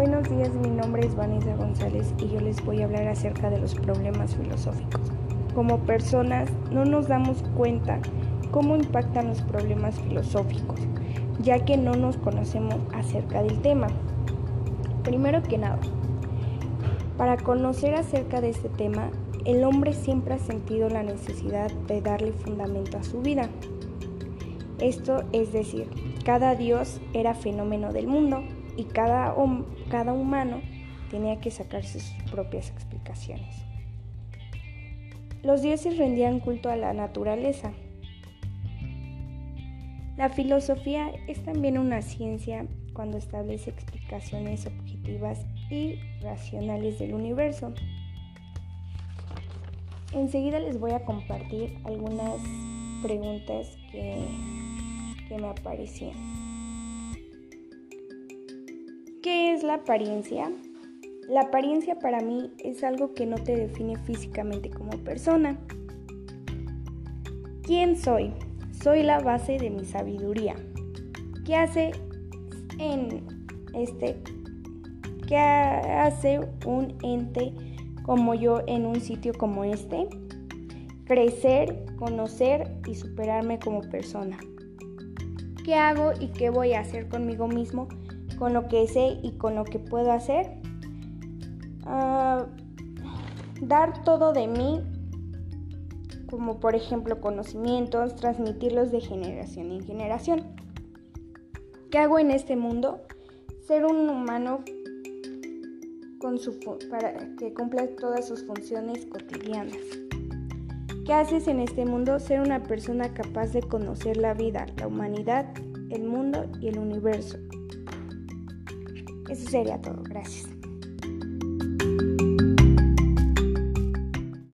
Buenos días, mi nombre es Vanessa González y yo les voy a hablar acerca de los problemas filosóficos. Como personas no nos damos cuenta cómo impactan los problemas filosóficos, ya que no nos conocemos acerca del tema. Primero que nada, para conocer acerca de este tema, el hombre siempre ha sentido la necesidad de darle fundamento a su vida. Esto es decir, cada dios era fenómeno del mundo y cada, cada humano tenía que sacarse sus propias explicaciones. Los dioses rendían culto a la naturaleza. La filosofía es también una ciencia cuando establece explicaciones objetivas y racionales del universo. Enseguida les voy a compartir algunas preguntas que, que me aparecían. La apariencia? La apariencia para mí es algo que no te define físicamente como persona. ¿Quién soy? Soy la base de mi sabiduría. ¿Qué hace en este qué hace un ente como yo en un sitio como este? Crecer, conocer y superarme como persona. ¿Qué hago y qué voy a hacer conmigo mismo con lo que sé y con lo que puedo hacer. Ah, dar todo de mí, como por ejemplo conocimientos, transmitirlos de generación en generación. ¿Qué hago en este mundo? Ser un humano con su, para que cumpla todas sus funciones cotidianas. ¿Qué haces en este mundo? Ser una persona capaz de conocer la vida, la humanidad, el mundo y el universo. Eso sería todo. Gracias.